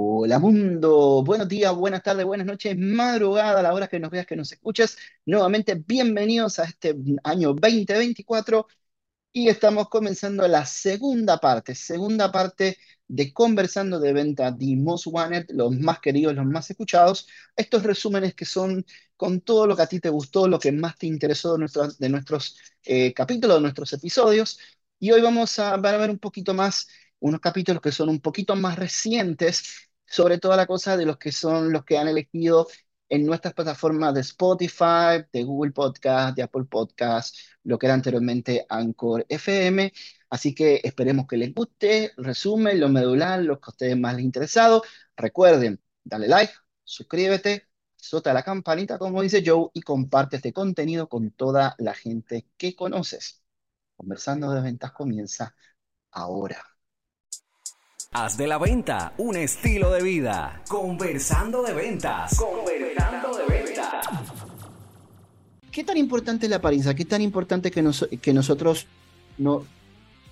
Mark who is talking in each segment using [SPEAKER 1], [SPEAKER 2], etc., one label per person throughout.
[SPEAKER 1] Hola mundo, buenos días, buenas tardes, buenas noches, madrugada, a la hora que nos veas, que nos escuches. Nuevamente, bienvenidos a este año 2024 y estamos comenzando la segunda parte, segunda parte de Conversando de Venta de Most Wanted, los más queridos, los más escuchados. Estos resúmenes que son con todo lo que a ti te gustó, lo que más te interesó de nuestros, de nuestros eh, capítulos, de nuestros episodios. Y hoy vamos a, a ver un poquito más unos capítulos que son un poquito más recientes, sobre toda la cosa de los que son los que han elegido en nuestras plataformas de Spotify, de Google Podcast, de Apple Podcast, lo que era anteriormente Anchor FM. Así que esperemos que les guste, resumen, lo medular, lo que a ustedes más les interesado. Recuerden, dale like, suscríbete, sota la campanita, como dice Joe, y comparte este contenido con toda la gente que conoces. Conversando de ventas comienza ahora.
[SPEAKER 2] Haz de la venta un estilo de vida. Conversando de ventas. Conversando de ventas.
[SPEAKER 1] ¿Qué tan importante es la apariencia? ¿Qué tan importante que, que nosotros no,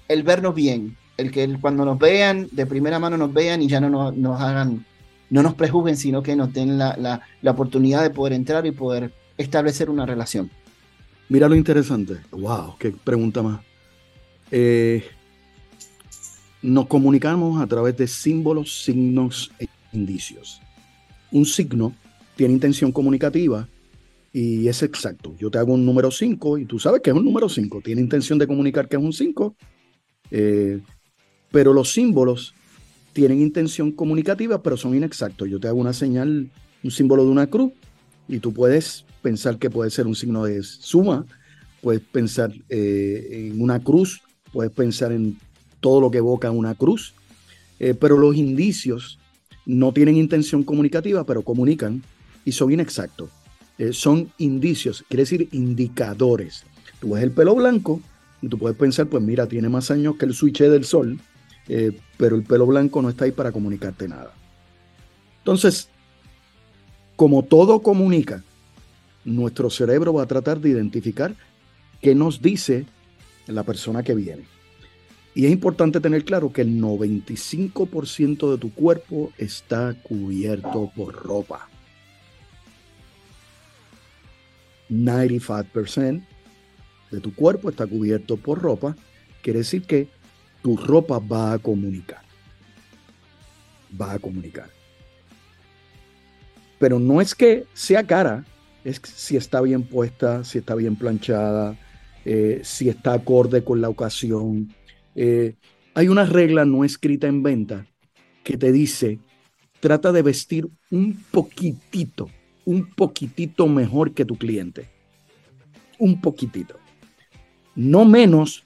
[SPEAKER 1] el vernos bien, el que cuando nos vean, de primera mano nos vean y ya no nos, hagan, no nos prejuzguen, sino que nos den la, la, la, oportunidad de poder entrar y poder establecer una relación.
[SPEAKER 3] Mira lo interesante. Wow, qué pregunta más. Eh, nos comunicamos a través de símbolos, signos e indicios. Un signo tiene intención comunicativa y es exacto. Yo te hago un número 5 y tú sabes que es un número 5. Tiene intención de comunicar que es un 5. Eh, pero los símbolos tienen intención comunicativa, pero son inexactos. Yo te hago una señal, un símbolo de una cruz, y tú puedes pensar que puede ser un signo de suma, puedes pensar eh, en una cruz, puedes pensar en todo lo que evoca una cruz, eh, pero los indicios no tienen intención comunicativa, pero comunican y son inexactos. Eh, son indicios, quiere decir indicadores. Tú ves el pelo blanco y tú puedes pensar, pues mira, tiene más años que el switch del sol, eh, pero el pelo blanco no está ahí para comunicarte nada. Entonces, como todo comunica, nuestro cerebro va a tratar de identificar qué nos dice la persona que viene. Y es importante tener claro que el 95% de tu cuerpo está cubierto por ropa. 95% de tu cuerpo está cubierto por ropa. Quiere decir que tu ropa va a comunicar. Va a comunicar. Pero no es que sea cara, es si está bien puesta, si está bien planchada, eh, si está acorde con la ocasión, eh, hay una regla no escrita en venta que te dice, trata de vestir un poquitito, un poquitito mejor que tu cliente. Un poquitito. No menos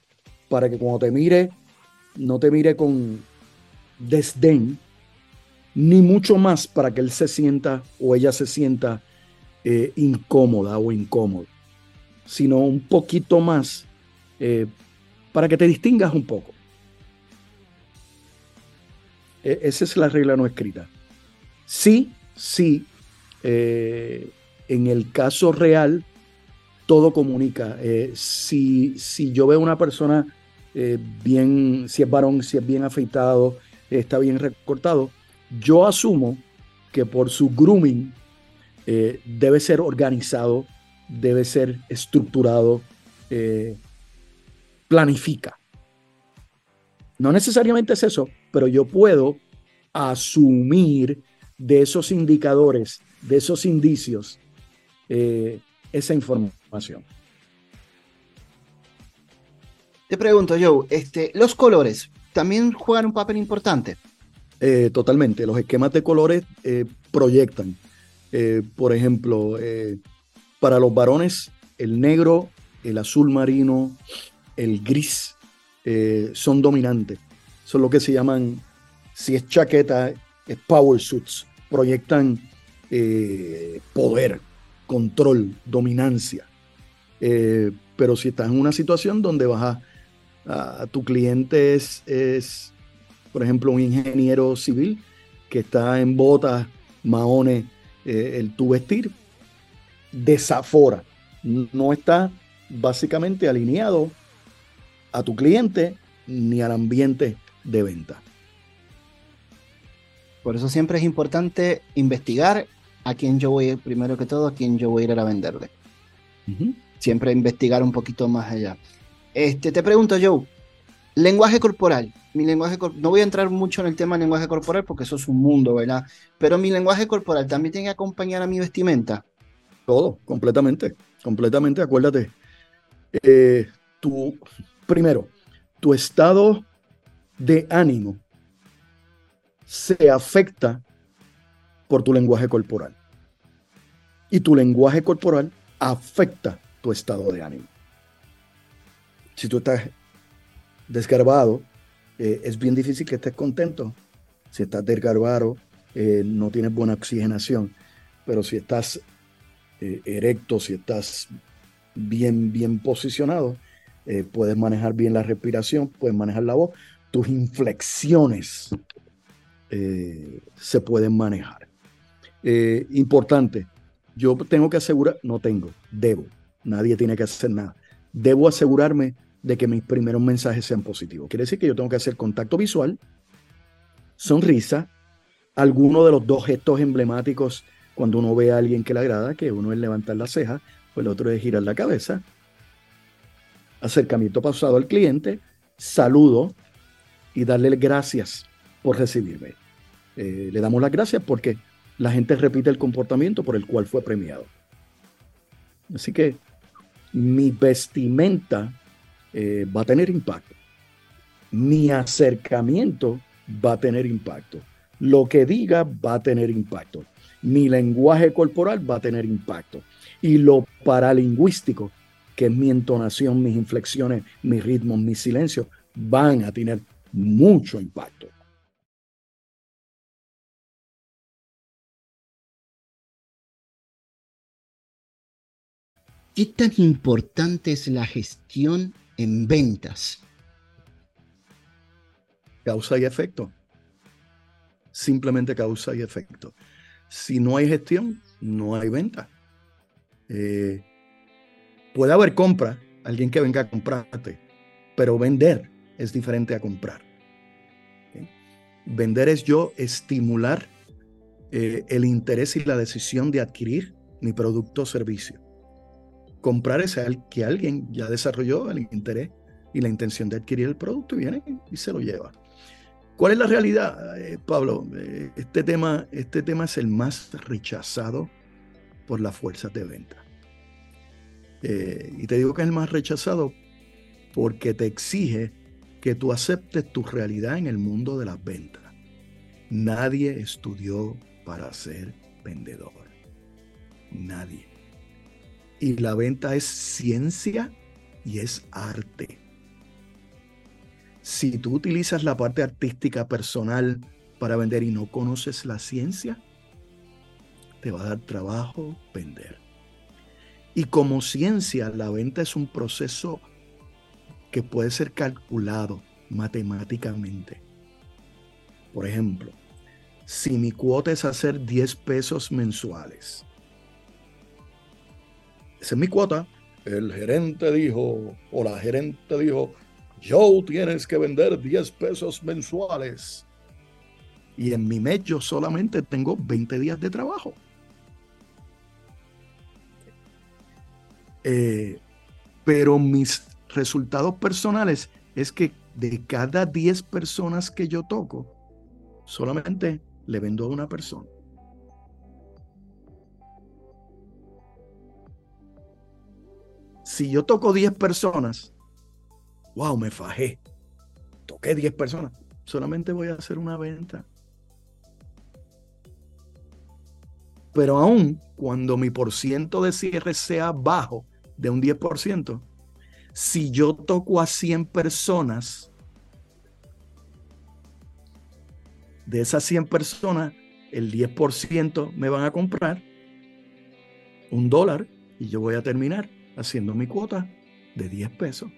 [SPEAKER 3] para que cuando te mire, no te mire con desdén, ni mucho más para que él se sienta o ella se sienta eh, incómoda o incómodo, sino un poquito más eh, para que te distingas un poco. E, esa es la regla no escrita. Sí, sí, eh, en el caso real, todo comunica. Eh, si, si, yo veo una persona eh, bien, si es varón, si es bien afeitado, está bien recortado, yo asumo que por su grooming debe ser organizado, debe ser estructurado, planifica. No necesariamente es eso, pero yo puedo asumir de esos indicadores, de esos indicios, eh, esa información.
[SPEAKER 1] Te pregunto, Joe, este, los colores también juegan un papel importante.
[SPEAKER 3] Eh, totalmente, los esquemas de colores eh, proyectan. por ejemplo, para los varones, el negro, el azul marino, el gris eh, son dominantes. Son lo que se llaman, si es chaqueta, es power suits. Proyectan eh, poder, control, dominancia. Eh, pero si estás en una situación donde vas a, tu cliente es, es, por ejemplo, un ingeniero civil que está en botas, maones, el tu vestir, desafora. No está básicamente alineado a tu cliente ni al ambiente de venta.
[SPEAKER 1] Por eso siempre es importante investigar a quién yo voy, primero que todo, a quién yo voy a ir a venderle. Siempre investigar un poquito más allá. Este, te pregunto, Joe, lenguaje corporal. Mi lenguaje no voy a entrar mucho en el tema lenguaje corporal porque eso es un mundo, ¿verdad? Pero mi lenguaje corporal también tiene que acompañar a mi vestimenta.
[SPEAKER 3] Todo, completamente, completamente, acuérdate. Eh, tu, primero, tu estado de ánimo se afecta por tu lenguaje corporal. Y tu lenguaje corporal afecta tu estado de ánimo. Si tú estás desgarbado, eh, es bien difícil que estés contento. Si estás desgarbado, eh, no tienes buena oxigenación. Pero si estás eh, erecto, si estás bien, bien posicionado, puedes manejar bien la respiración, puedes manejar la voz. Tus inflexiones eh, se pueden manejar. Eh, importante, yo tengo que asegurar, no tengo, debo, nadie tiene que hacer nada. Debo asegurarme de que mis primeros mensajes sean positivos. Quiere decir que yo tengo que hacer contacto visual, sonrisa, alguno de los dos gestos emblemáticos cuando uno ve a alguien que le agrada, que uno es levantar la ceja, pues el otro es girar la cabeza, acercamiento pausado al cliente, saludo y darle gracias por recibirme. Eh, le damos las gracias porque la gente repite el comportamiento por el cual fue premiado. Así que mi vestimenta eh, va a tener impacto. Mi acercamiento va a tener impacto. Lo que diga va a tener impacto. Mi lenguaje corporal va a tener impacto. Y lo paralingüístico, que es mi entonación, mis inflexiones, mis ritmos, mis silencios, van a tener mucho impacto.
[SPEAKER 1] ¿Qué tan importante es la gestión en ventas?
[SPEAKER 3] Causa y efecto. Simplemente causa y efecto. Si no hay gestión, no hay venta. Eh, puede haber compra, alguien que venga a comprarte, pero vender es diferente a comprar. Vender es yo estimular eh, el interés y la decisión de adquirir mi producto o servicio comprar es que alguien ya desarrolló el interés y la intención de adquirir el producto y viene y se lo lleva. ¿Cuál es la realidad, eh, Pablo? Eh, este, tema, este tema es el más rechazado por las fuerzas de venta. Eh, y te digo que es el más rechazado porque te exige que tú aceptes tu realidad en el mundo de las ventas. Nadie estudió para ser vendedor. Nadie. Y la venta es ciencia y es arte. Si tú utilizas la parte artística personal para vender y no conoces la ciencia, te va a dar trabajo vender. Y como ciencia, la venta es un proceso que puede ser calculado matemáticamente. Por ejemplo, si mi cuota es hacer 10 pesos mensuales esa es mi cuota. El gerente dijo, o la gerente dijo, Joe, tienes que vender 10 pesos mensuales. Y en mi mes yo solamente tengo 20 días de trabajo. Eh, pero mis resultados personales es que de cada 10 personas que yo toco, solamente le vendo a una persona. si yo toco 10 personas, wow, me fajé. Toqué 10 personas. Solamente voy a hacer una venta. Pero aún cuando mi porciento de cierre sea bajo de un 10%, si yo toco a 100 personas, de esas 100 personas, el 10% me van a comprar un dólar y yo voy a terminar haciendo mi cuota de 10 pesos.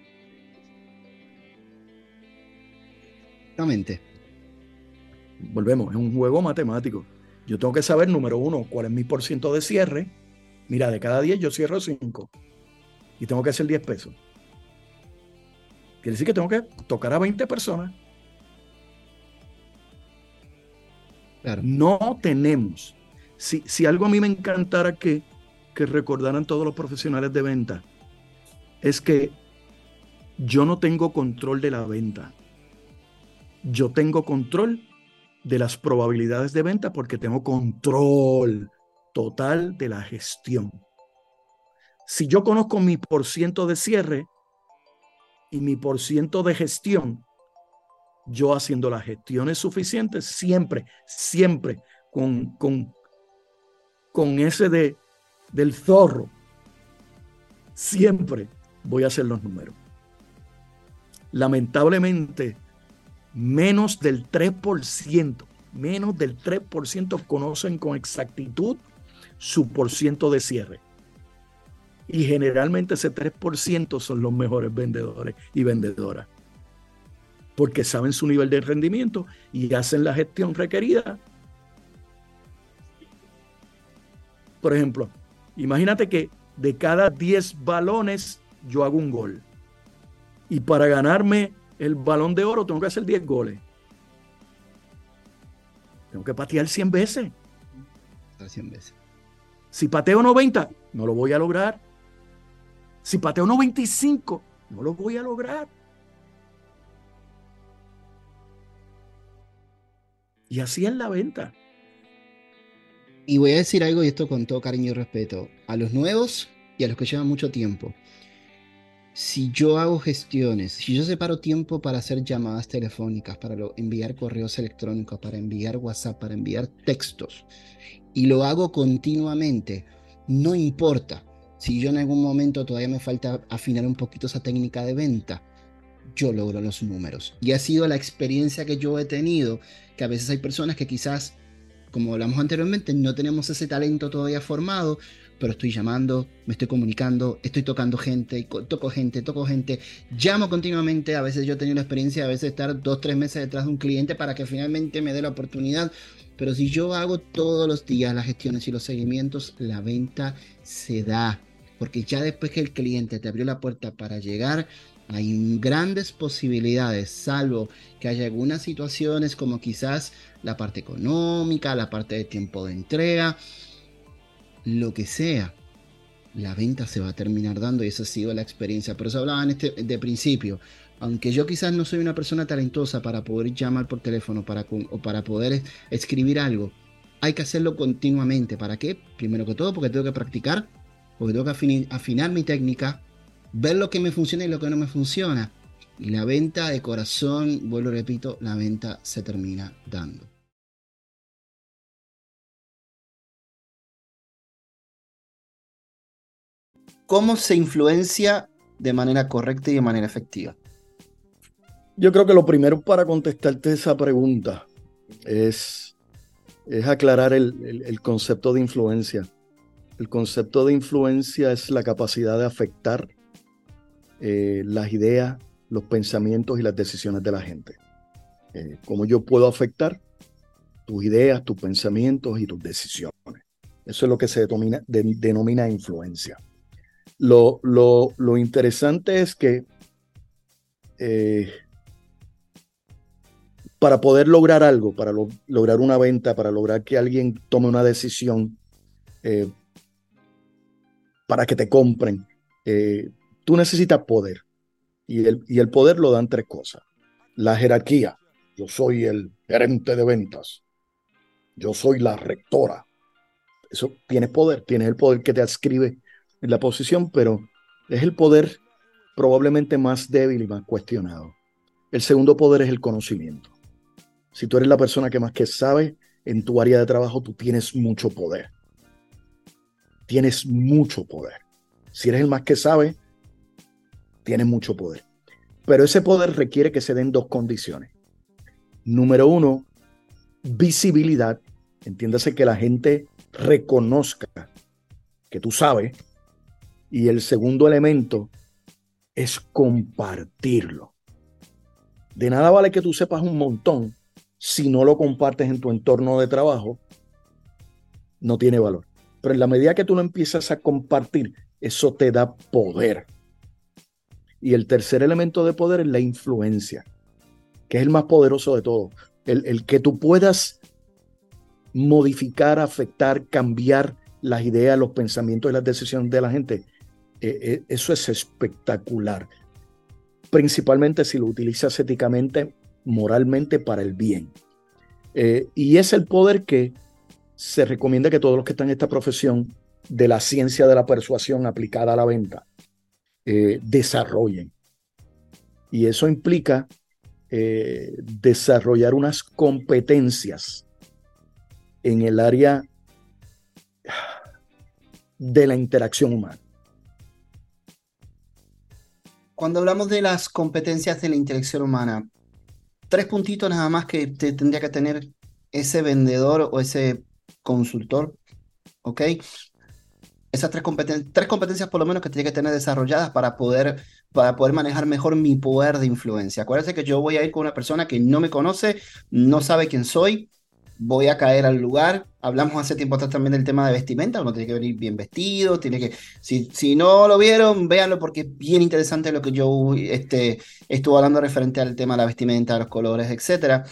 [SPEAKER 1] Exactamente.
[SPEAKER 3] Volvemos, es un juego matemático. Yo tengo que saber, número uno, cuál es mi por ciento de cierre. Mira, de cada 10 yo cierro 5 y tengo que hacer 10 pesos. Quiere decir que tengo que tocar a 20 personas. No tenemos. Si, si algo a mí me encantara que, que recordaran todos los profesionales de venta, es que yo no tengo control de la venta. Yo tengo control de las probabilidades de venta porque tengo control total de la gestión. Si yo conozco mi porciento de cierre y mi porciento de gestión, yo haciendo las gestiones suficientes, siempre, siempre con, con, con ese de, del zorro, siempre voy a hacer los números. Lamentablemente, menos del 3%, menos del 3% conocen con exactitud su porciento de cierre. Y generalmente ese 3% son los mejores vendedores y vendedoras. Porque saben su nivel de rendimiento y hacen la gestión requerida. Por ejemplo, imagínate que de cada 10 balones yo hago un gol. Y para ganarme el balón de oro tengo que hacer 10 goles. Tengo que patear 100 veces.
[SPEAKER 1] 100 veces.
[SPEAKER 3] Si pateo 90, no lo voy a lograr. Si pateo 95, no lo voy a lograr. Y así es la venta.
[SPEAKER 1] Y voy a decir algo, y esto con todo cariño y respeto, a los nuevos y a los que llevan mucho tiempo si yo hago gestiones, si yo separo tiempo para hacer llamadas telefónicas, para enviar correos electrónicos, para enviar WhatsApp, para enviar textos, y lo hago continuamente, no importa si yo en algún momento todavía me falta afinar un poquito esa técnica de venta, yo logro los números. Y ha sido la experiencia que yo he tenido, que a veces hay personas que quizás, como hablamos anteriormente, no tenemos ese talento todavía formado, pero estoy llamando, me estoy comunicando, estoy tocando gente, toco gente, toco gente, llamo continuamente, a veces yo he tenido la experiencia a veces de estar dos, tres meses detrás de un cliente para que finalmente me dé la oportunidad, pero si yo hago todos los días las gestiones y los seguimientos, la venta se da, porque ya después que el cliente te abrió la puerta para llegar, hay grandes posibilidades, salvo que haya algunas situaciones como quizás la parte económica, la parte de tiempo de entrega, lo que sea, la venta se va a terminar dando y esa ha sido la experiencia. Por eso hablaba en este, de principio. Aunque yo quizás no soy una persona talentosa para poder llamar por teléfono o para poder escribir algo, hay que hacerlo continuamente. ¿Para qué? Primero que todo porque tengo que practicar, porque tengo que afinar mi técnica, ver lo que me funciona y lo que no me funciona. Y la venta de corazón, vuelvo y repito, la venta se termina dando. ¿Cómo se influencia de manera correcta y de manera efectiva?
[SPEAKER 3] Yo creo que lo primero para contestarte esa pregunta es, es aclarar el, concepto de influencia. El concepto de influencia es la capacidad de afectar eh, las ideas, los pensamientos y las decisiones de la gente. Eh, ¿Cómo yo puedo afectar tus ideas, tus pensamientos y tus decisiones? Eso es lo que se denomina influencia. Lo, interesante es que eh, para poder lograr algo, para lograr una venta, para lograr que alguien tome una decisión, eh, para que te compren, eh, tú necesitas poder. Y el, y el poder lo dan tres cosas. La jerarquía. Yo soy el gerente de ventas. Yo soy la rectora. Eso tienes poder, tienes el poder que te adscribe en la posición, pero es el poder probablemente más débil y más cuestionado. El segundo poder es el conocimiento. Si tú eres la persona que más que sabe en tu área de trabajo, tú tienes mucho poder. Tienes mucho poder. Si eres el más que sabe, tienes mucho poder. Pero ese poder requiere que se den dos condiciones. Número uno, visibilidad. Entiéndase que la gente reconozca que tú sabes y el segundo elemento es compartirlo. De nada vale que tú sepas un montón si no lo compartes en tu entorno de trabajo, no tiene valor. Pero en la medida que tú lo empiezas a compartir, eso te da poder. Y el tercer elemento de poder es la influencia, que es el más poderoso de todo. El, que tú puedas modificar, afectar, cambiar las ideas, los pensamientos y las decisiones de la gente, eh, eh, eso es espectacular. Principalmente si lo utilizas éticamente, moralmente para el bien. Eh, y es el poder que se recomienda que todos los que están en esta profesión de la ciencia de la persuasión aplicada a la venta desarrollen. Y eso implica desarrollar unas competencias en el área de la interacción humana.
[SPEAKER 1] Cuando hablamos de las competencias de la interacción humana, tres puntitos nada más que tendría que tener ese vendedor o ese consultor, ¿ok? Esas tres, tres competencias por lo menos que tiene que tener desarrolladas para poder, para poder manejar mejor mi poder de influencia. Acuérdense que yo voy a ir con una persona que no me conoce, no sabe quién soy, voy a caer al lugar. Hablamos hace tiempo atrás también del tema de vestimenta, uno tiene que venir bien vestido, tiene que, si, si no lo vieron, véanlo porque es bien interesante lo que yo este, estuve hablando referente al tema de la vestimenta, los colores, etc.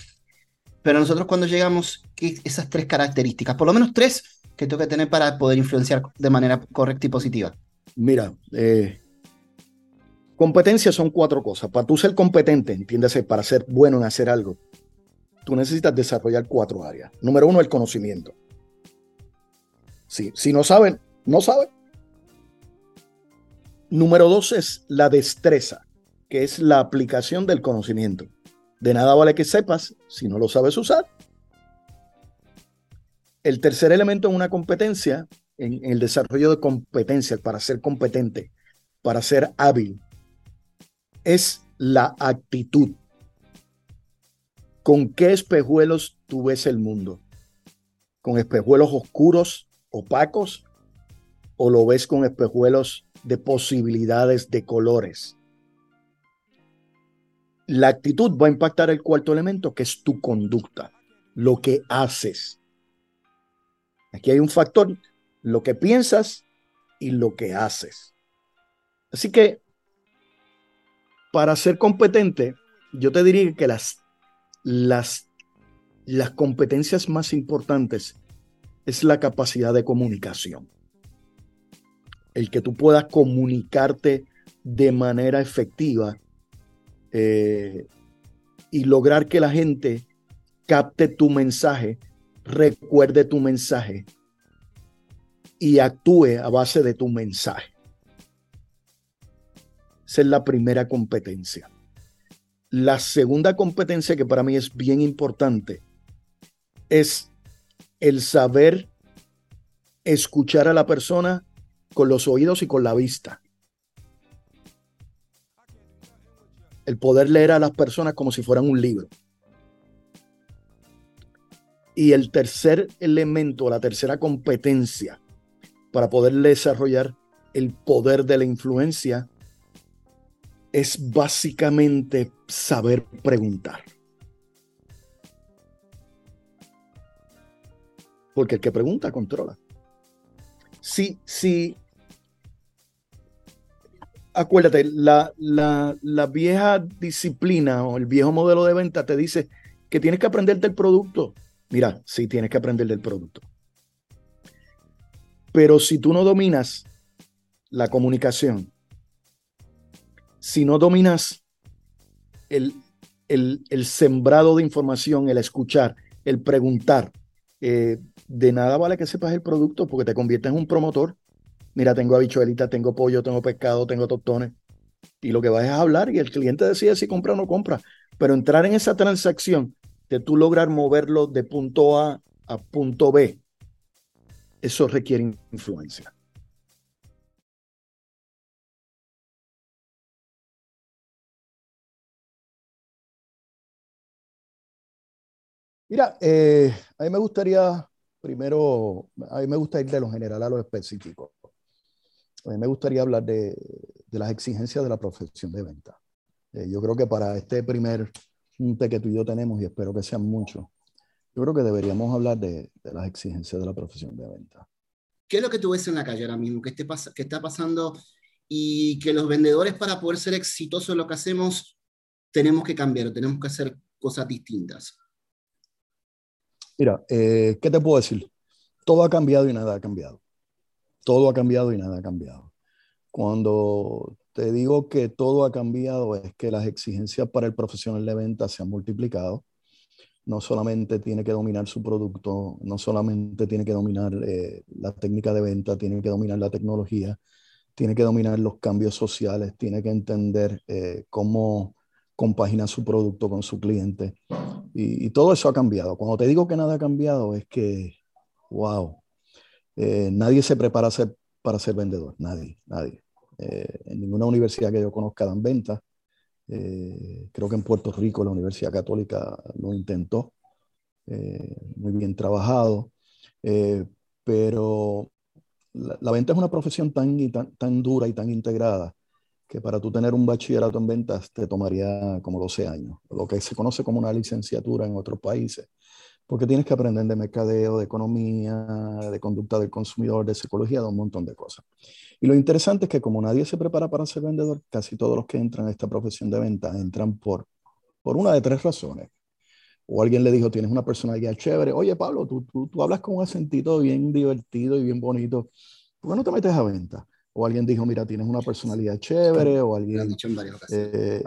[SPEAKER 1] Pero nosotros cuando llegamos, esas tres características, por lo menos tres que tengo que tener para poder influenciar de manera correcta y positiva.
[SPEAKER 3] Mira, eh, competencias son cuatro cosas. Para tú ser competente, entiéndase, para ser bueno en hacer algo, tú necesitas desarrollar cuatro áreas. Número uno, el conocimiento. si no saben, no saben. Número dos es la destreza, que es la aplicación del conocimiento. De nada vale que sepas si no lo sabes usar. El tercer elemento en una competencia, en, el desarrollo de competencias para ser competente, para ser hábil, es la actitud. ¿Con qué espejuelos tú ves el mundo? ¿Con espejuelos oscuros, opacos? ¿O lo ves con espejuelos de posibilidades de colores? La actitud va a impactar el cuarto elemento, que es tu conducta, lo que haces. Aquí hay un factor, lo que piensas y lo que haces. Así que, para ser competente, yo te diría que las las, las competencias más importantes es la capacidad de comunicación. El que tú puedas comunicarte de manera efectiva eh, y lograr que la gente capte tu mensaje, recuerde tu mensaje y actúe a base de tu mensaje. Esa es la primera competencia. La segunda competencia que para mí es bien importante es el saber escuchar a la persona con los oídos y con la vista. El poder leer a las personas como si fueran un libro. Y el tercer elemento, la tercera competencia para poder desarrollar el poder de la influencia es básicamente saber preguntar. Porque el que pregunta controla. Sí, sí. Acuérdate, la, la, la vieja disciplina o el viejo modelo de venta te dice que tienes que aprender del producto. Mira, sí tienes que aprender del producto. Pero si tú no dominas la comunicación, si no dominas el, el, sembrado de información, el escuchar, el preguntar, eh, de nada vale que sepas el producto porque te conviertes en un promotor. Mira, tengo habichuelita, tengo pollo, tengo pescado, tengo tostones. Y lo que vas es a hablar y el cliente decide si compra o no compra. Pero entrar en esa transacción de tú lograr moverlo de punto A a punto B, eso requiere influencia. Mira, eh, a mí me gustaría, primero, a mí me gusta ir de lo general a lo específico. A mí me gustaría hablar de, las exigencias de la profesión de venta. Eh, yo creo que para este primer punto que tú y yo tenemos, y espero que sean muchos, yo creo que deberíamos hablar de, las exigencias de la profesión de venta.
[SPEAKER 1] ¿Qué es lo que tú ves en la calle ahora mismo? ¿Qué, qué está pasando? Y que los vendedores para poder ser exitosos en lo que hacemos, tenemos que cambiar, tenemos que hacer cosas distintas.
[SPEAKER 3] Mira, eh, ¿qué te puedo decir? Todo ha cambiado y nada ha cambiado. Todo ha cambiado y nada ha cambiado. Cuando te digo que todo ha cambiado es que las exigencias para el profesional de venta se han multiplicado. No solamente tiene que dominar su producto, no solamente tiene que dominar eh, la técnica de venta, tiene que dominar la tecnología, tiene que dominar los cambios sociales, tiene que entender eh, cómo compagina su producto con su cliente. Y, todo eso ha cambiado. Cuando te digo que nada ha cambiado, es que, wow, eh, nadie se prepara para ser vendedor, nadie, nadie. Eh, en ninguna universidad que yo conozca dan ventas. creo que en Puerto Rico la Universidad Católica lo intentó, muy bien trabajado, pero la, venta es una profesión tan, tan, tan dura y tan integrada que para tú tener un bachillerato en ventas te tomaría como 12 años, lo que se conoce como una licenciatura en otros países, porque tienes que aprender de mercadeo, de economía, de conducta del consumidor, de psicología, de un montón de cosas. Y lo interesante es que como nadie se prepara para ser vendedor, casi todos los que entran a esta profesión de venta entran por, por una de tres razones o alguien le dijo, tienes una personalidad chévere, oye Pablo, tú, tú, tú hablas con un acentito bien divertido y bien bonito, ¿por qué no te metes a venta? O alguien dijo, mira, tienes una personalidad chévere, o alguien... dicho en varias ocasiones. Eh,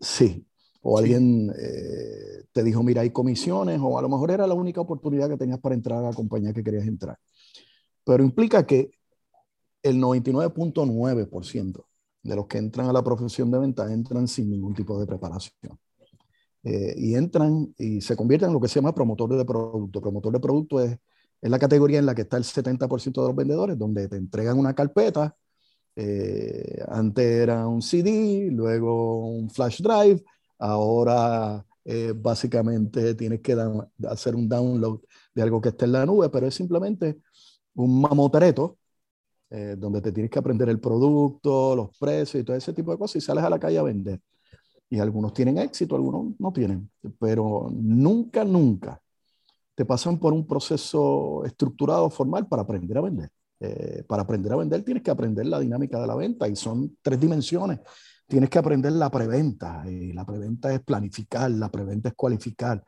[SPEAKER 3] sí, o alguien eh, te dijo, mira, hay comisiones, o a lo mejor era la única oportunidad que tenías para entrar a la compañía que querías entrar. Pero implica que el 99.9% de los que entran a la profesión de venta entran sin ningún tipo de preparación. Eh, y entran y se convierten en lo que se llama promotor de producto. Promotor de producto es, es la categoría en la que está el 70% de los vendedores, donde te entregan una carpeta. Eh, antes era un CD, luego un flash drive, ahora eh, básicamente tienes que hacer un download de algo que esté en la nube, pero es simplemente un mamotreto donde te tienes que aprender el producto, los precios y todo ese tipo de cosas y sales a la calle a vender. Y algunos tienen éxito, algunos no tienen, pero nunca, nunca te pasan por un proceso estructurado, formal para aprender a vender. Eh, para aprender a vender tienes que aprender la dinámica de la venta y son tres dimensiones. Tienes que aprender la preventa. Y la preventa es planificar, la preventa es cualificar,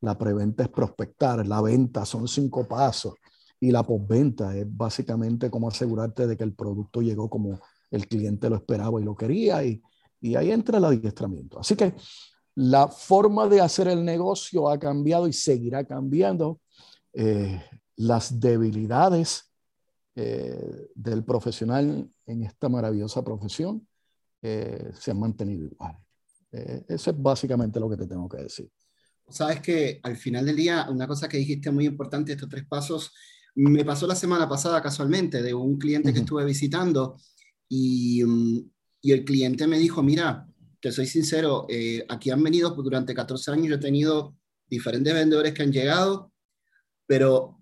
[SPEAKER 3] la preventa es prospectar, la venta son cinco pasos y la postventa es básicamente cómo asegurarte de que el producto llegó como el cliente lo esperaba y lo quería y, y ahí entra el adiestramiento. Así que la forma de hacer el negocio ha cambiado y seguirá cambiando. Eh, las debilidades eh, del profesional en esta maravillosa profesión eh, se han mantenido igual. eso es básicamente lo que te tengo que decir.
[SPEAKER 1] Sabes que al final del día, una cosa que dijiste muy importante, estos tres pasos, me pasó la semana pasada casualmente de un cliente que estuve visitando y mm, y el cliente me dijo, mira, te soy sincero, eh, aquí han venido durante 14 años, yo he tenido diferentes vendedores que han llegado, pero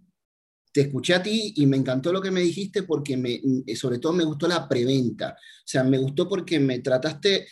[SPEAKER 1] te escuché a ti y me encantó lo que me dijiste porque me, eh, sobre todo me gustó la preventa. O sea, me gustó porque me trataste,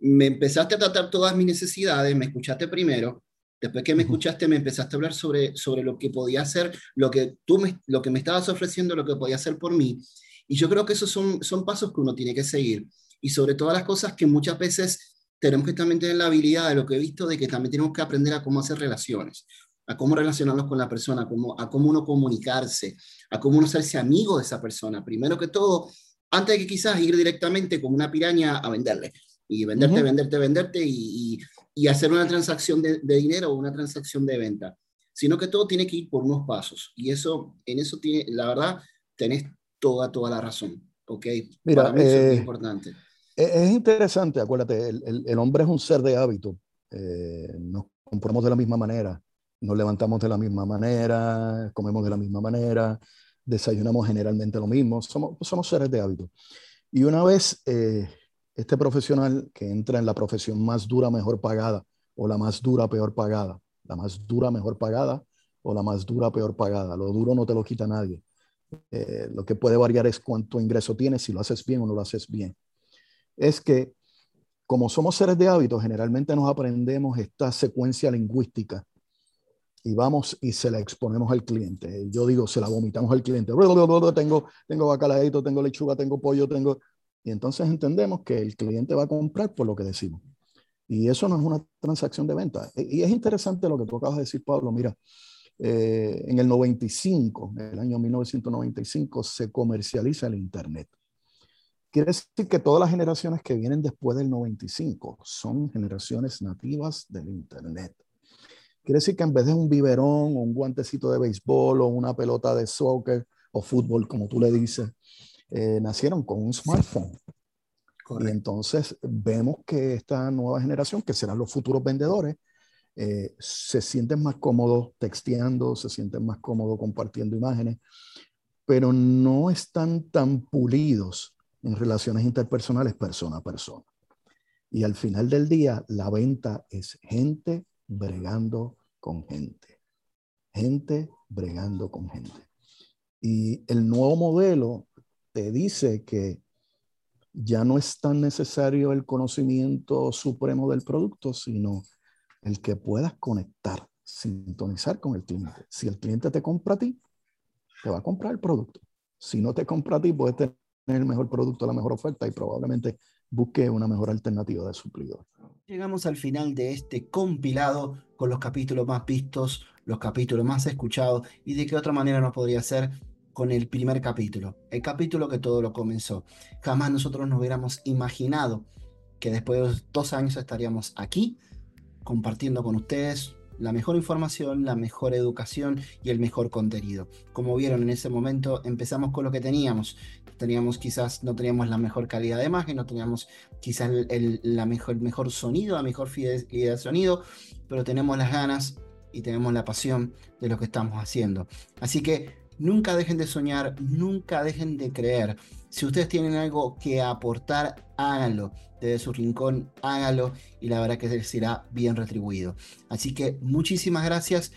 [SPEAKER 1] me empezaste a tratar todas mis necesidades, me escuchaste primero, después que me escuchaste me empezaste a hablar sobre, sobre lo que podía hacer, lo que tú me, lo que me estabas ofreciendo, lo que podía hacer por mí. Y yo creo que esos son, son pasos que uno tiene que seguir y sobre todas las cosas que muchas veces tenemos que también tener la habilidad de lo que he visto, de que también tenemos que aprender a cómo hacer relaciones, a cómo relacionarnos con la persona, a cómo, a cómo uno comunicarse, a cómo uno hacerse amigo de esa persona. Primero que todo, antes de que quizás ir directamente como una piraña a venderle y venderte, venderte, venderte y, y, hacer una transacción de, de, dinero o una transacción de venta, sino que todo tiene que ir por unos pasos. Y eso, en eso tiene, la verdad, tenés toda, toda la razón. ¿Ok?
[SPEAKER 3] Mira, Para mí eso es eh, importante. Es interesante, acuérdate, el, hombre es un ser de hábito. Eh, nos compramos de la misma manera, nos levantamos de la misma manera, comemos de la misma manera, desayunamos generalmente lo mismo, somos, somos seres de hábito. Y una vez eh, este profesional que entra en la profesión más dura, mejor pagada, o la más dura, peor pagada, la más dura, mejor pagada, o la más dura, peor pagada, lo duro no te lo quita nadie. Eh, lo que puede variar es cuánto ingreso tienes, si lo haces bien o no lo haces bien es que como somos seres de hábitos, generalmente nos aprendemos esta secuencia lingüística y vamos y se la exponemos al cliente. Yo digo, se la vomitamos al cliente. Tengo, tengo tengo lechuga, tengo pollo, tengo... Y entonces entendemos que el cliente va a comprar por lo que decimos. Y eso no es una transacción de venta. E, y es interesante lo que tú acabas de decir, Pablo. Mira, eh, en el 95, en el año 1995, se comercializa el Internet. Quiere decir que todas las generaciones que vienen después del 95 son generaciones nativas del Internet. Quiere decir que en vez de un biberón o un guantecito de béisbol o una pelota de soccer o fútbol, como tú le dices, eh, nacieron con un smartphone. Y entonces vemos que esta nueva generación, que serán los futuros vendedores, eh, se sienten más cómodos texteando, se sienten más cómodos compartiendo imágenes, pero no están tan pulidos en relaciones interpersonales persona a persona. Y al final del día, la venta es gente bregando con gente. Gente bregando con gente. Y el nuevo modelo te dice que ya no es tan necesario el conocimiento supremo del producto, sino el que puedas conectar, sintonizar con el cliente. Si el cliente te compra a ti, te va a comprar el producto. Si no te compra a ti, puedes tener el mejor producto, la mejor oferta y probablemente busque una mejor alternativa de suplidor.
[SPEAKER 1] Llegamos al final de este compilado con los capítulos más vistos, los capítulos más escuchados y de qué otra manera no podría ser con el primer capítulo, el capítulo que todo lo comenzó. Jamás nosotros nos hubiéramos imaginado que después de dos años estaríamos aquí compartiendo con ustedes la mejor información, la mejor educación y el mejor contenido. Como vieron en ese momento, empezamos con lo que teníamos. Teníamos quizás, no teníamos la mejor calidad de imagen, no teníamos quizás el, la mejor, mejor sonido, la mejor fidelidad de sonido, pero tenemos las ganas y tenemos la pasión de lo que estamos haciendo. Así que Nunca dejen de soñar, nunca dejen de creer. Si ustedes tienen algo que aportar, háganlo. Desde su rincón, háganlo y la verdad que será bien retribuido. Así que muchísimas gracias.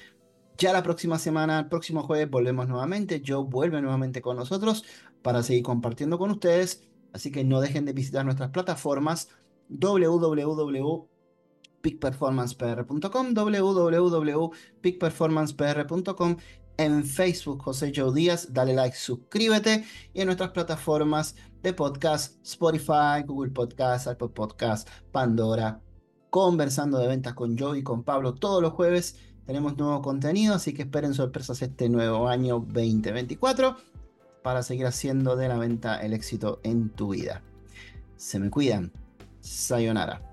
[SPEAKER 1] Ya la próxima semana, el próximo jueves, volvemos nuevamente. Joe vuelve nuevamente con nosotros para seguir compartiendo con ustedes. Así que no dejen de visitar nuestras plataformas www.peakperformancepr.com www.peakperformancepr.com en Facebook José Joe Díaz, dale like, suscríbete y en nuestras plataformas de podcast, Spotify, Google Podcast, Apple Podcast, Pandora, conversando de ventas con Joe y con Pablo todos los jueves. Tenemos nuevo contenido, así que esperen sorpresas este nuevo año 2024 para seguir haciendo de la venta el éxito en tu vida. Se me cuidan. Sayonara.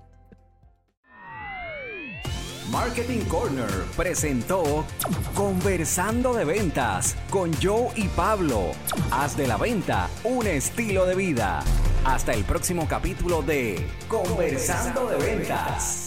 [SPEAKER 2] Marketing Corner presentó Conversando de Ventas con Joe y Pablo. Haz de la venta un estilo de vida. Hasta el próximo capítulo de Conversando de Ventas.